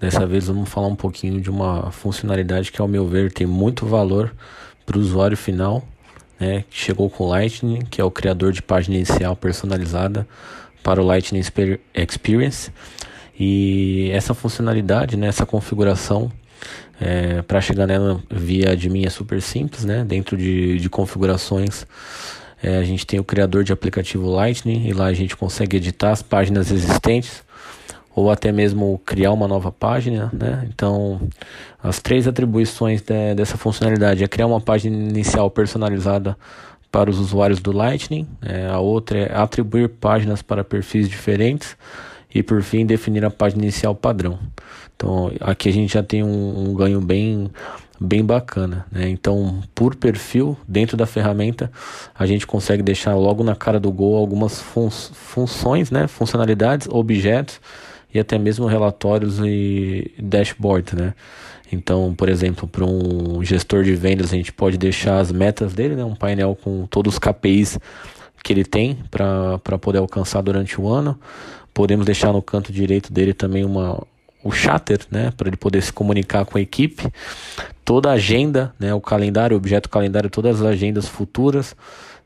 Dessa vez vamos falar um pouquinho de uma funcionalidade que, ao meu ver, tem muito valor para o usuário final, né? Que chegou com o Lightning, que é o criador de página inicial personalizada para o Lightning Experience. E essa funcionalidade, né, essa configuração, é, para chegar nela via admin é super simples, né? Dentro de, de configurações é, a gente tem o criador de aplicativo Lightning e lá a gente consegue editar as páginas existentes ou até mesmo criar uma nova página, né? Então, as três atribuições de, dessa funcionalidade é criar uma página inicial personalizada para os usuários do Lightning, é, a outra é atribuir páginas para perfis diferentes e por fim definir a página inicial padrão. Então, aqui a gente já tem um, um ganho bem bem bacana. Né? Então, por perfil, dentro da ferramenta, a gente consegue deixar logo na cara do gol algumas fun funções, né? funcionalidades, objetos e até mesmo relatórios e dashboard. Né? Então, por exemplo, para um gestor de vendas, a gente pode deixar as metas dele, né? um painel com todos os KPIs que ele tem para poder alcançar durante o ano. Podemos deixar no canto direito dele também uma, o chatter, né, para ele poder se comunicar com a equipe, toda a agenda, né, o calendário, o objeto calendário, todas as agendas futuras.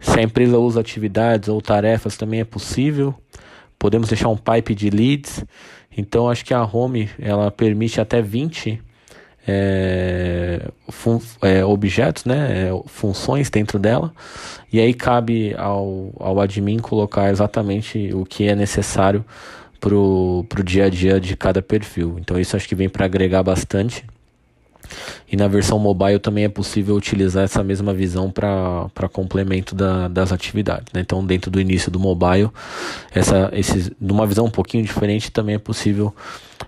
Se a empresa usa atividades ou tarefas, também é possível. Podemos deixar um pipe de leads. Então, acho que a Home ela permite até 20 é, é, objetos, né, é, funções dentro dela. E aí cabe ao, ao admin colocar exatamente o que é necessário pro, pro dia a dia de cada perfil. Então isso acho que vem para agregar bastante. E na versão mobile também é possível utilizar essa mesma visão para complemento da, das atividades. Né? Então, dentro do início do mobile, essa, esse, numa visão um pouquinho diferente, também é possível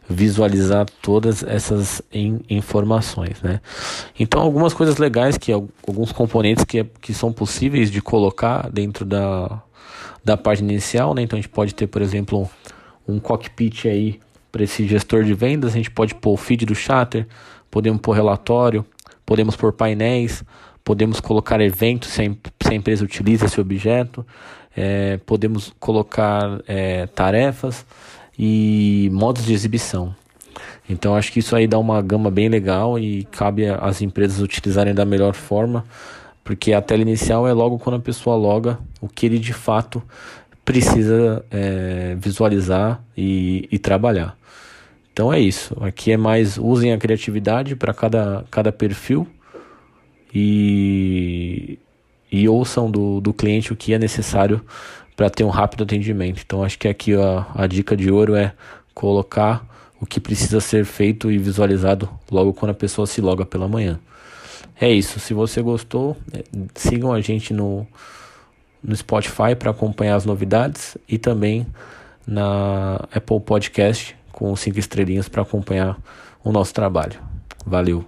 visualizar todas essas in, informações. Né? Então, algumas coisas legais, que alguns componentes que, que são possíveis de colocar dentro da, da página inicial. Né? Então, a gente pode ter, por exemplo, um cockpit aí para esse gestor de vendas. A gente pode pôr o feed do chatter, podemos pôr relatório, podemos pôr painéis, podemos colocar eventos se a, empresa utiliza esse objeto, é, podemos colocar é, tarefas e modos de exibição. Então acho que isso aí dá uma gama bem legal e cabe às empresas utilizarem da melhor forma, porque a tela inicial é logo quando a pessoa loga o que ele de fato precisa é, visualizar e, e, trabalhar. Então é isso. Aqui é mais usem a criatividade para cada, cada perfil e, e ouçam do, do cliente o que é necessário para ter um rápido atendimento. Então acho que aqui a, a dica de ouro é colocar o que precisa ser feito e visualizado logo quando a pessoa se loga pela manhã. É isso. Se você gostou, é, sigam a gente no no Spotify para acompanhar as novidades e também na Apple Podcast com cinco estrelinhas para acompanhar o nosso trabalho. Valeu!